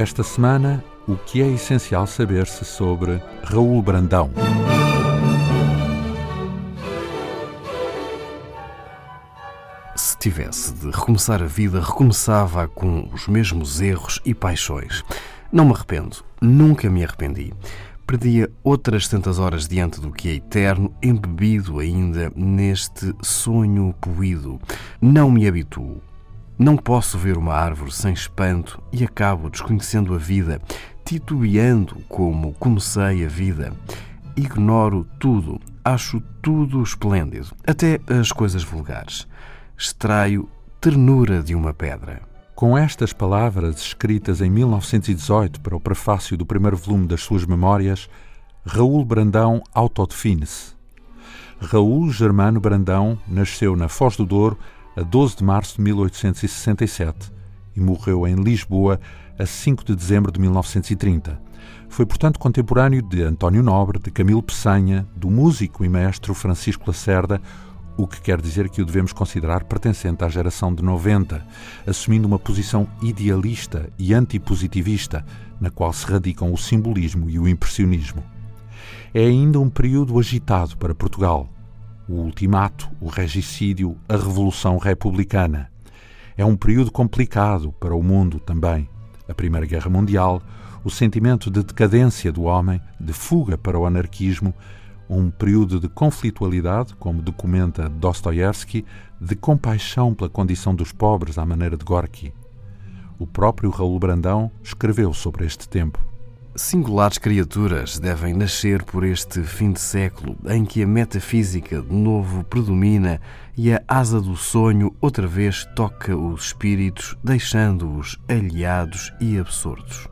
Esta semana, o que é essencial saber-se sobre Raul Brandão. Se tivesse de recomeçar a vida, recomeçava com os mesmos erros e paixões. Não me arrependo, nunca me arrependi. Perdia outras tantas horas diante do que é eterno, embebido ainda neste sonho poído. Não me habituo. Não posso ver uma árvore sem espanto e acabo desconhecendo a vida, titubeando como comecei a vida. Ignoro tudo, acho tudo esplêndido, até as coisas vulgares. Extraio ternura de uma pedra. Com estas palavras, escritas em 1918 para o prefácio do primeiro volume das suas memórias, Raul Brandão autodefine-se. Raul Germano Brandão nasceu na Foz do Douro a 12 de março de 1867 e morreu em Lisboa a 5 de dezembro de 1930. Foi, portanto, contemporâneo de António Nobre, de Camilo Peçanha, do músico e mestre Francisco Lacerda, o que quer dizer que o devemos considerar pertencente à geração de 90, assumindo uma posição idealista e antipositivista, na qual se radicam o simbolismo e o impressionismo. É ainda um período agitado para Portugal. O ultimato, o regicídio, a revolução republicana. É um período complicado para o mundo também. A Primeira Guerra Mundial, o sentimento de decadência do homem, de fuga para o anarquismo, um período de conflitualidade, como documenta Dostoiévski, de compaixão pela condição dos pobres à maneira de Gorky. O próprio Raul Brandão escreveu sobre este tempo. Singulares criaturas devem nascer por este fim de século em que a metafísica de novo predomina e a asa do sonho outra vez toca os espíritos, deixando-os aliados e absortos.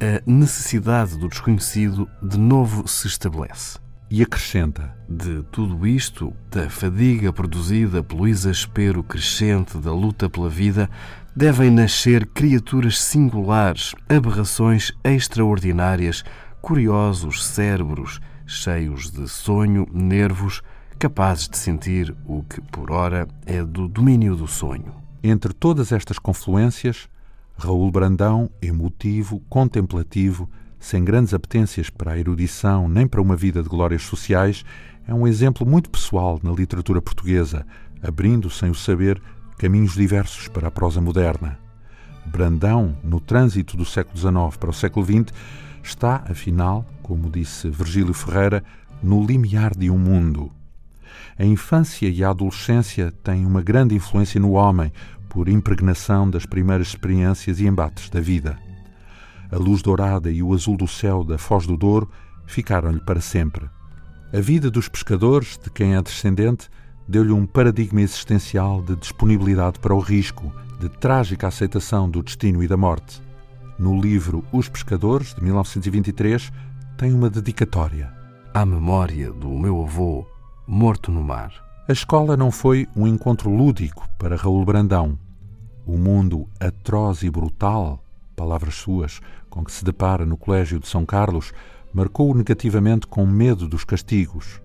A necessidade do desconhecido de novo se estabelece e acrescenta: De tudo isto, da fadiga produzida pelo exaspero crescente da luta pela vida, devem nascer criaturas singulares, aberrações extraordinárias, curiosos cérebros, cheios de sonho, nervos, capazes de sentir o que, por ora, é do domínio do sonho. Entre todas estas confluências, Raul Brandão, emotivo, contemplativo, sem grandes apetências para a erudição nem para uma vida de glórias sociais, é um exemplo muito pessoal na literatura portuguesa, abrindo, sem o saber, caminhos diversos para a prosa moderna. Brandão, no trânsito do século XIX para o século XX, está, afinal, como disse Virgílio Ferreira, no limiar de um mundo. A infância e a adolescência têm uma grande influência no homem, por impregnação das primeiras experiências e embates da vida. A luz dourada e o azul do céu da Foz do Douro ficaram-lhe para sempre. A vida dos pescadores, de quem é descendente, deu-lhe um paradigma existencial de disponibilidade para o risco, de trágica aceitação do destino e da morte. No livro Os Pescadores, de 1923, tem uma dedicatória. À memória do meu avô, morto no mar. A escola não foi um encontro lúdico para Raul Brandão. O mundo atroz e brutal palavras suas, com que se depara no Colégio de São Carlos, marcou-o negativamente com medo dos castigos.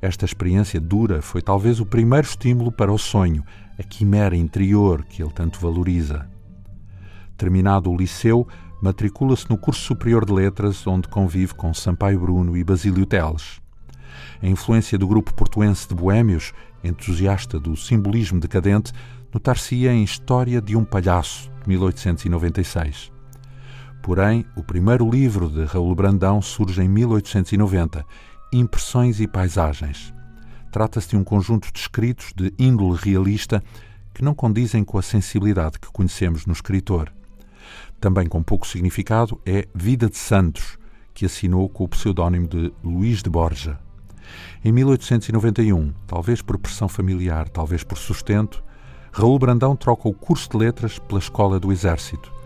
Esta experiência dura foi talvez o primeiro estímulo para o sonho, a quimera interior que ele tanto valoriza. Terminado o liceu, matricula-se no curso superior de letras, onde convive com Sampaio Bruno e Basílio Teles. A influência do grupo portuense de boêmios, entusiasta do simbolismo decadente, notar-se-ia em História de um Palhaço, 1896. Porém, o primeiro livro de Raul Brandão surge em 1890, Impressões e Paisagens. Trata-se de um conjunto de escritos de índole realista que não condizem com a sensibilidade que conhecemos no escritor. Também com pouco significado é Vida de Santos, que assinou com o pseudónimo de Luís de Borja. Em 1891, talvez por pressão familiar, talvez por sustento, Raul Brandão troca o curso de letras pela Escola do Exército.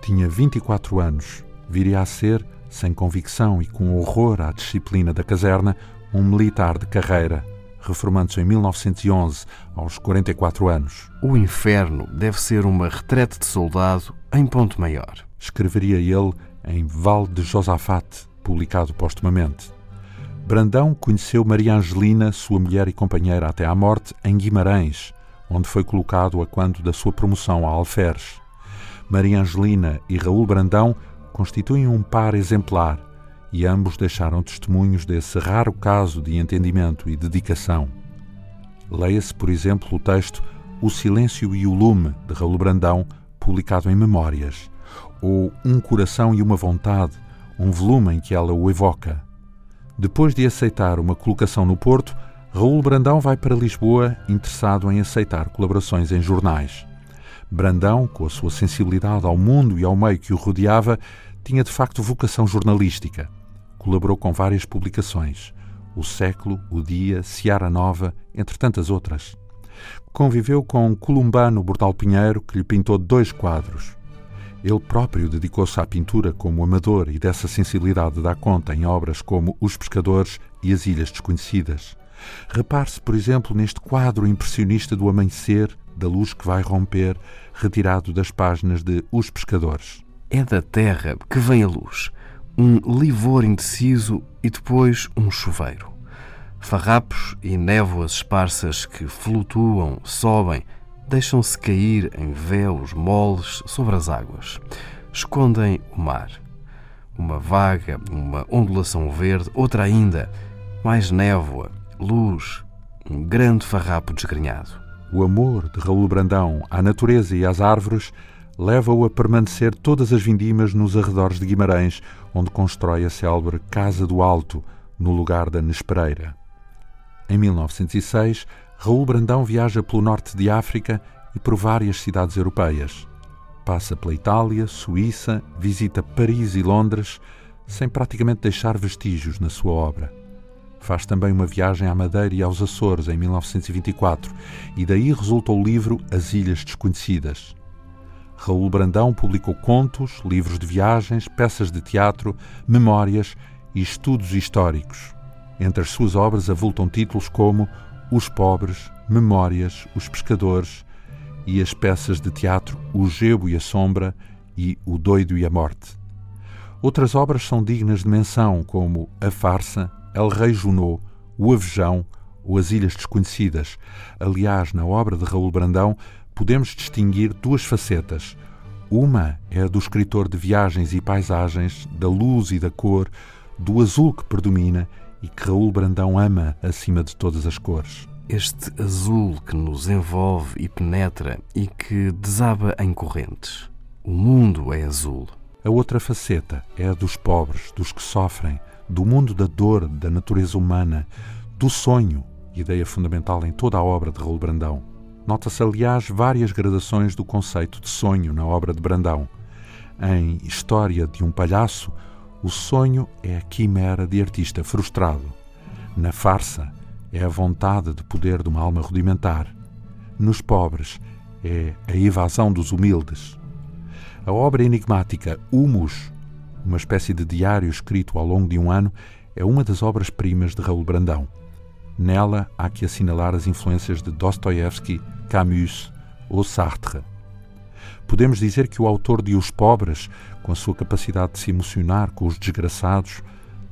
Tinha 24 anos, viria a ser, sem convicção e com horror à disciplina da caserna, um militar de carreira, reformando-se em 1911, aos 44 anos. O inferno deve ser uma retrete de soldado em ponto maior. Escreveria ele em Val de Josafate, publicado postumamente. Brandão conheceu Maria Angelina, sua mulher e companheira até à morte, em Guimarães, onde foi colocado a quando da sua promoção a alferes. Maria Angelina e Raul Brandão constituem um par exemplar e ambos deixaram testemunhos desse raro caso de entendimento e dedicação. Leia-se, por exemplo, o texto O Silêncio e o Lume, de Raul Brandão, publicado em Memórias, ou Um Coração e uma Vontade, um volume em que ela o evoca. Depois de aceitar uma colocação no Porto, Raul Brandão vai para Lisboa interessado em aceitar colaborações em jornais. Brandão, com a sua sensibilidade ao mundo e ao meio que o rodeava, tinha de facto vocação jornalística. Colaborou com várias publicações. O Século, O Dia, Seara Nova, entre tantas outras. Conviveu com Columbano Bordal Pinheiro, que lhe pintou dois quadros. Ele próprio dedicou-se à pintura como amador e dessa sensibilidade dá conta em obras como Os Pescadores e As Ilhas Desconhecidas. Repare-se, por exemplo, neste quadro impressionista do amanhecer, da luz que vai romper, retirado das páginas de Os Pescadores. É da terra que vem a luz, um livor indeciso e depois um chuveiro. Farrapos e névoas esparsas que flutuam, sobem, deixam-se cair em véus moles sobre as águas. Escondem o mar. Uma vaga, uma ondulação verde, outra ainda, mais névoa, luz, um grande farrapo desgrenhado. O amor de Raul Brandão à natureza e às árvores leva-o a permanecer todas as vindimas nos arredores de Guimarães, onde constrói a célebre Casa do Alto, no lugar da Nespereira. Em 1906, Raul Brandão viaja pelo norte de África e por várias cidades europeias. Passa pela Itália, Suíça, visita Paris e Londres, sem praticamente deixar vestígios na sua obra. Faz também uma viagem à Madeira e aos Açores em 1924 e daí resulta o livro As Ilhas Desconhecidas. Raul Brandão publicou contos, livros de viagens, peças de teatro, memórias e estudos históricos. Entre as suas obras avultam títulos como Os Pobres, Memórias, Os Pescadores e as peças de teatro O Gebo e a Sombra e O Doido e a Morte. Outras obras são dignas de menção, como A Farsa, El Rei Junot, O Avejão ou As Ilhas Desconhecidas. Aliás, na obra de Raul Brandão podemos distinguir duas facetas. Uma é a do escritor de viagens e paisagens, da luz e da cor, do azul que predomina e que Raul Brandão ama acima de todas as cores. Este azul que nos envolve e penetra e que desaba em correntes. O mundo é azul. A outra faceta é a dos pobres, dos que sofrem, do mundo da dor, da natureza humana, do sonho, ideia fundamental em toda a obra de Raul Brandão. Nota-se, aliás, várias gradações do conceito de sonho na obra de Brandão. Em História de um Palhaço, o sonho é a quimera de artista frustrado. Na farsa, é a vontade de poder de uma alma rudimentar. Nos pobres, é a evasão dos humildes. A obra enigmática Humus, uma espécie de diário escrito ao longo de um ano, é uma das obras-primas de Raul Brandão. Nela há que assinalar as influências de Dostoiévski, Camus ou Sartre. Podemos dizer que o autor de Os Pobres, com a sua capacidade de se emocionar com os desgraçados,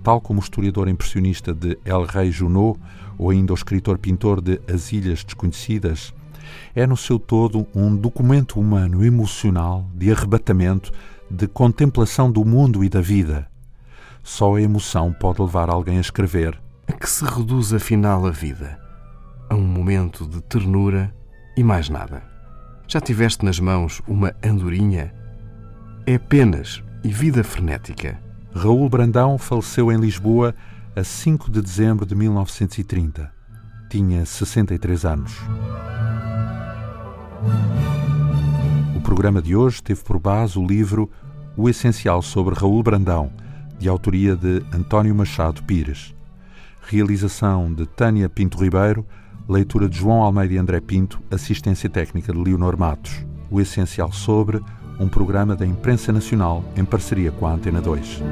tal como o historiador impressionista de El Rei Junot ou ainda o escritor-pintor de As Ilhas Desconhecidas, é no seu todo um documento humano emocional de arrebatamento, de contemplação do mundo e da vida. Só a emoção pode levar alguém a escrever. A que se reduz afinal a vida? A um momento de ternura e mais nada. Já tiveste nas mãos uma andorinha? É apenas e vida frenética. Raul Brandão faleceu em Lisboa a 5 de dezembro de 1930. Tinha 63 anos. Programa de hoje teve por base o livro O Essencial sobre Raul Brandão, de autoria de António Machado Pires. Realização de Tânia Pinto Ribeiro, Leitura de João Almeida e André Pinto, assistência técnica de Leonor Matos. O essencial sobre um programa da Imprensa Nacional em parceria com a Antena 2.